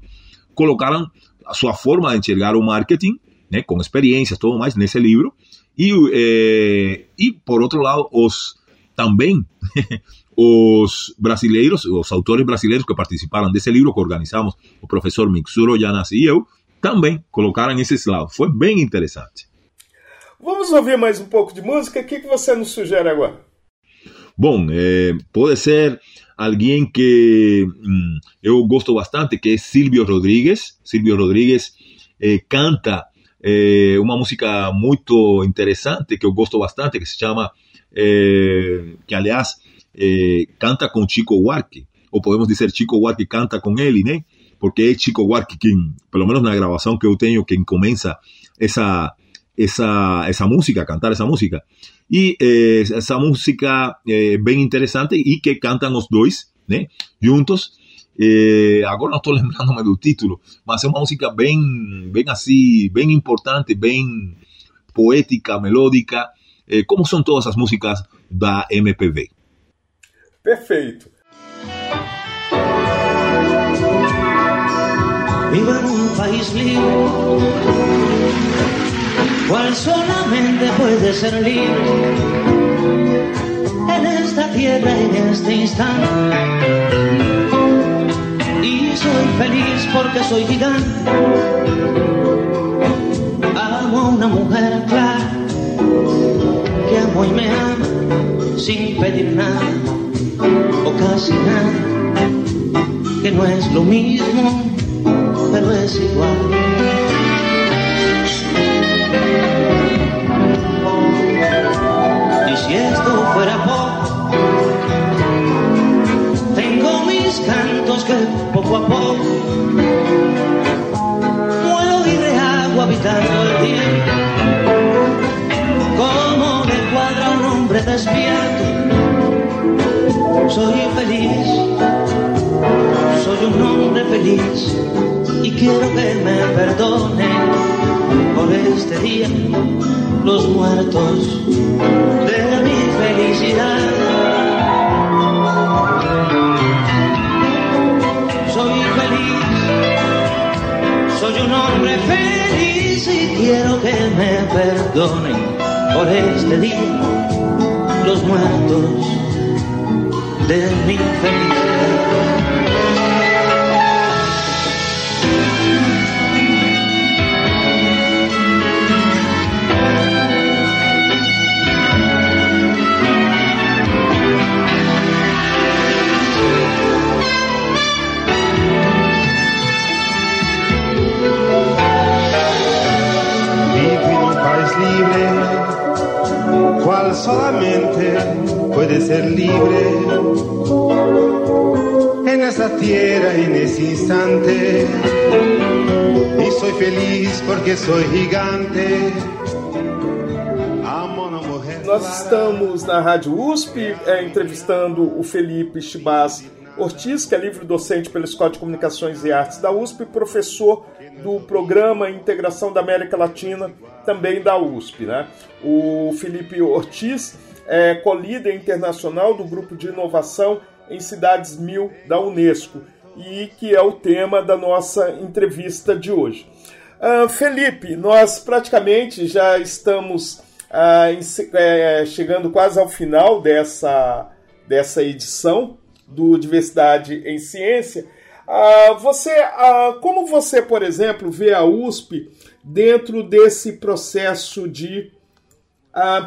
colocaram a sua forma de enxergar o marketing? Com experiências, tudo mais, nesse livro. E, eh, e por outro lado, os também os brasileiros, os autores brasileiros que participaram desse livro que organizamos, o professor Mixuro Yanas e eu, também colocaram esses lados. Foi bem interessante. Vamos ouvir mais um pouco de música? O que, que você nos sugere agora? Bom, é, pode ser alguém que hum, eu gosto bastante, que é Silvio Rodrigues. Silvio Rodrigues é, canta é, uma música muito interessante, que eu gosto bastante, que se chama, que aliás eh, canta com Chico Huarque, ou podemos dizer Chico Huarque canta com ele, né? Porque é Chico Huarque quem, pelo menos na gravação que eu tenho, quem começa essa essa essa música, cantar essa música. E eh, essa música é bem interessante e que cantam os dois, né? Juntos. Eh, agora não estou lembrando do título, mas é uma música bem, bem assim, bem importante, bem poética, melódica, eh, como são todas as músicas da MPB. Perfeito. Vivo en un país libre, cual solamente puede ser libre en esta tierra, en este instante. Y soy feliz porque soy gigante. Amo a una mujer clara que amo y me ama sin pedir nada o casi nada, que no es lo mismo, pero es igual. Que poco a poco muero y rehago habitando el tiempo. Como le cuadra un hombre despierto soy feliz, soy un hombre feliz y quiero que me perdonen por este día los muertos de mi felicidad. Soy un hombre feliz y quiero que me perdonen por este día los muertos de mi felicidad. Puede ser libre en esa tierra, en ese instante. Y soy feliz porque soy gigante. Nós estamos na Rádio USP é, entrevistando o Felipe Chibas Ortiz, que é livre docente pela Escola de Comunicações e Artes da USP, professor do Programa Integração da América Latina, também da USP. Né? O Felipe Ortiz é co-líder internacional do Grupo de Inovação em Cidades Mil da Unesco e que é o tema da nossa entrevista de hoje. Uh, Felipe, nós praticamente já estamos uh, em, é, chegando quase ao final dessa, dessa edição do Diversidade em Ciência. Uh, você, como você, por exemplo, vê a USP dentro desse processo de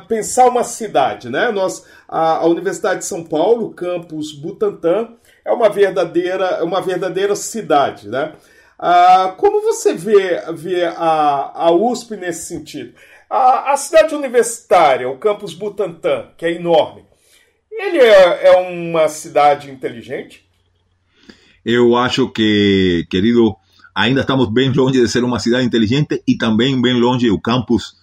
pensar uma cidade, né? Nós, a, a, Universidade de São Paulo, campus Butantã, é uma verdadeira, uma verdadeira cidade, né? Como você vê, vê a, a USP nesse sentido? A, a cidade universitária, o campus Butantã, que é enorme, ele é, é uma cidade inteligente? Eu acho que, querido, ainda estamos bem longe de ser uma cidade inteligente e também bem longe o campus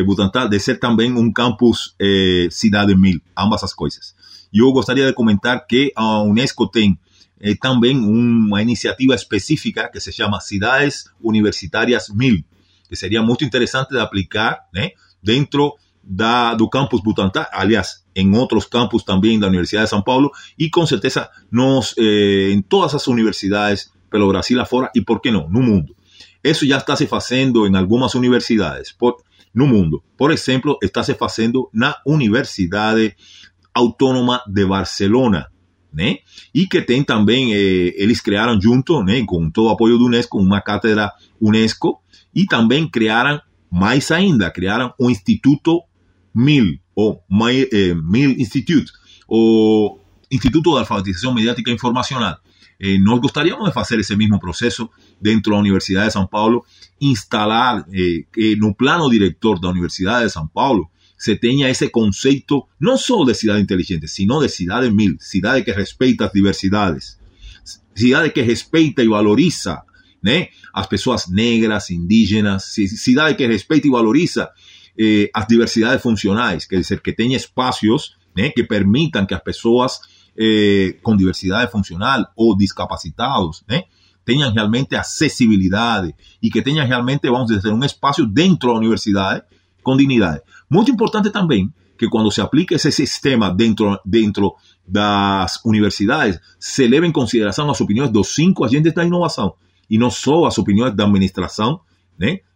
eh, de ser também um campus eh, cidade mil, ambas as coisas. E eu gostaria de comentar que a Unesco tem eh, também uma iniciativa específica que se chama Cidades Universitárias Mil, que seria muito interessante de aplicar né, dentro da, do campus Butantã, aliás, em outros campos também da Universidade de São Paulo, e com certeza nos, eh, todas as universidades pelo Brasil afora, e por que não, no mundo. Isso já está se fazendo em algumas universidades por, no mundo. Por exemplo, está se fazendo na Universidade Autônoma de Barcelona, né? E que tem também, eh, eles criaram junto, né, com todo o apoio do Unesco, uma cátedra Unesco, e também criaram, mais ainda, criaram um Instituto MIL, o eh, MIL Institute, o Instituto de Alfabetización Mediática Informacional. Eh, nos gostaríamos de hacer ese mismo proceso dentro de la Universidad de São Paulo, instalar eh, que no plano director de la Universidad de São Paulo se tenga ese concepto no solo de ciudad inteligente, sino de ciudad mil, ciudad que respeta las diversidades, ciudad que respeta y valoriza ¿né? as pessoas negras, indígenas, cidade que respeita e valoriza eh, as diversidades funcionais, quer dizer, que tenha espaços né, que permitam que as pessoas eh, com funcional ou discapacitados né, tenham realmente acessibilidade e que tenham realmente, vamos dizer, um espaço dentro da universidade com dignidade. Muito importante também que quando se aplica esse sistema dentro, dentro das universidades, se leve em consideração as opiniões dos cinco agentes da inovação e não só as opiniões da administração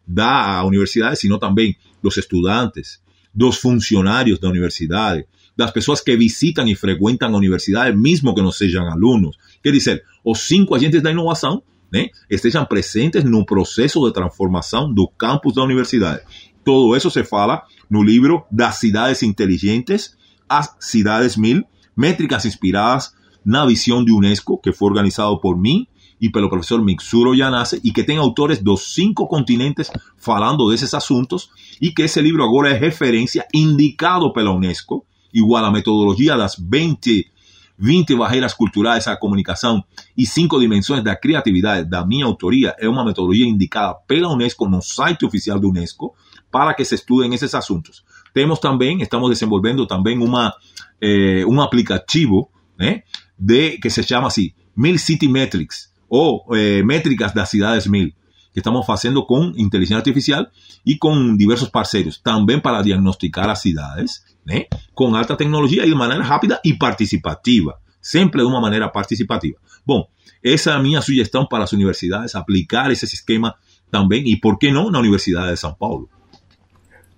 da universidade, sino também dos estudantes, dos funcionários da universidade, das pessoas que visitam e frequentam a universidade, mesmo que não sejam alunos. Quer dizer, os cinco agentes da inovação né, estejam presentes no processo de transformação do campus da universidade. Todo isso se fala no livro Das Cidades Inteligentes, As Cidades Mil, métricas inspiradas na visão de Unesco, que foi organizado por mim y pelo profesor Mitsuro Yanase y que tem autores dos cinco continentes falando desses assuntos e que esse livro agora é referência indicado pela Unesco, igual a metodologia das 20 20 barreiras culturais à comunicação e cinco dimensões da criatividade da minha autoria é uma metodologia indicada pela Unesco no site oficial da Unesco para que se estudem esses assuntos. Temos também, estamos desenvolvendo também uma, eh, um aplicativo né, de, que se chama assim, Mill City Metrics, o eh, métricas das cidades mil, que estamos haciendo con inteligencia artificial y con diversos parceiros, también para diagnosticar las cidades, ¿eh? con alta tecnología y de manera rápida y participativa, siempre de una manera participativa. Bom, esa es mi sugestión para las universidades, aplicar ese sistema también y, por qué no, na Universidade de São Paulo.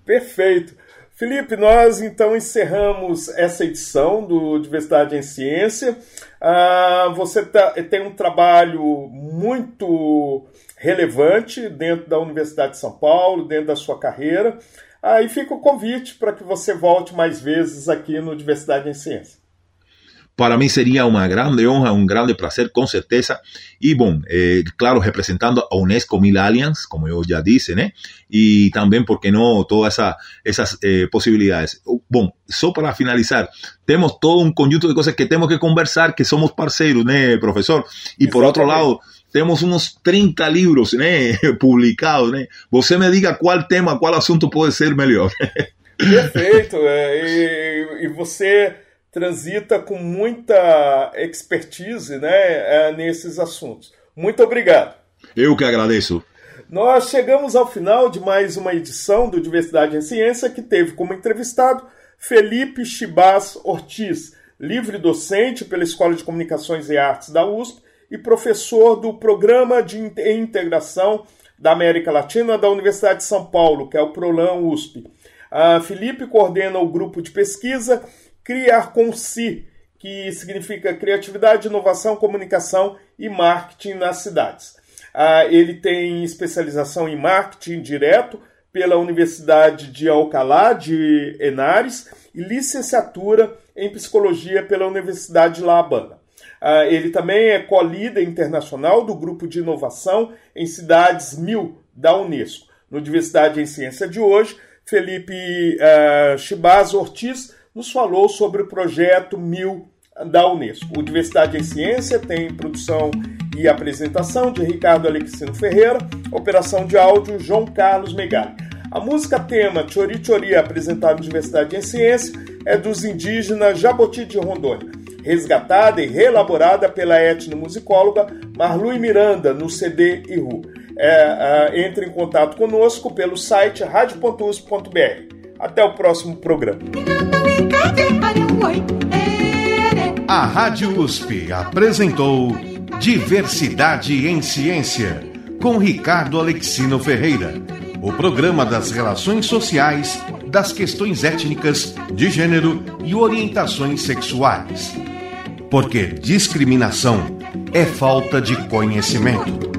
Perfeito. Felipe, nós então encerramos essa edição do Diversidade em Ciência. Ah, você tá, tem um trabalho muito relevante dentro da Universidade de São Paulo, dentro da sua carreira. Aí fica o convite para que você volte mais vezes aqui no Diversidade em Ciência. Para mí sería una grande honra, un grande placer, con certeza. Y bueno, eh, claro, representando a UNESCO Mil Alliance, como yo ya dije, ¿eh? y también, ¿por qué no?, todas esa, esas eh, posibilidades. Bueno, solo para finalizar, tenemos todo un conjunto de cosas que tenemos que conversar, que somos parceros, ¿eh, profesor? Y por otro lado, tenemos unos 30 libros ¿eh? publicados. ¿eh? Você me diga cuál tema, cuál asunto puede ser mejor. Perfeito. e, e você transita com muita expertise né, é, nesses assuntos. Muito obrigado. Eu que agradeço. Nós chegamos ao final de mais uma edição do Diversidade em Ciência, que teve como entrevistado Felipe Chibas Ortiz, livre docente pela Escola de Comunicações e Artes da USP e professor do Programa de Integração da América Latina da Universidade de São Paulo, que é o PROLAN USP. A Felipe coordena o grupo de pesquisa Criar com Si, que significa criatividade, inovação, comunicação e marketing nas cidades. Ah, ele tem especialização em marketing direto pela Universidade de Alcalá de Henares e licenciatura em Psicologia pela Universidade de La Habana. Uh, ele também é co-líder internacional do Grupo de Inovação em Cidades Mil da Unesco. No Diversidade em Ciência de hoje, Felipe uh, Chibaz Ortiz nos falou sobre o projeto Mil da Unesco. O Diversidade em Ciência tem produção e apresentação de Ricardo Alexino Ferreira, operação de áudio João Carlos Megali. A música tema Chori Chori, apresentada no Diversidade em Ciência, é dos indígenas Jaboti de Rondônia, resgatada e reelaborada pela etnomusicóloga Marlui Miranda no CD Iru. É, é, entre em contato conosco pelo site radio.usp.br. Até o próximo programa. A Rádio USP apresentou Diversidade em Ciência, com Ricardo Alexino Ferreira. O programa das relações sociais, das questões étnicas, de gênero e orientações sexuais. Porque discriminação é falta de conhecimento.